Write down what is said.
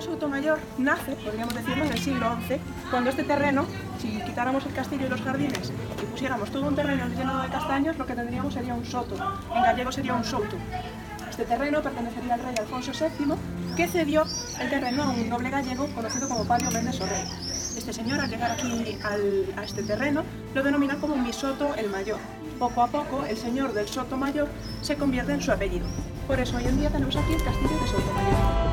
Sotomayor nace, podríamos decirlo, en el siglo XI, cuando este terreno, si quitáramos el castillo y los jardines y pusiéramos todo un terreno lleno de castaños, lo que tendríamos sería un soto. En gallego sería un soto. Este terreno pertenecería al rey Alfonso VII, que cedió el terreno a un noble gallego conocido como Padio Méndez Orrey. Este señor, al llegar aquí al- a este terreno, lo denomina como mi soto el mayor. Poco a poco, el señor del soto mayor se convierte en su apellido. Por eso hoy en día tenemos aquí el castillo de Soto Mayor.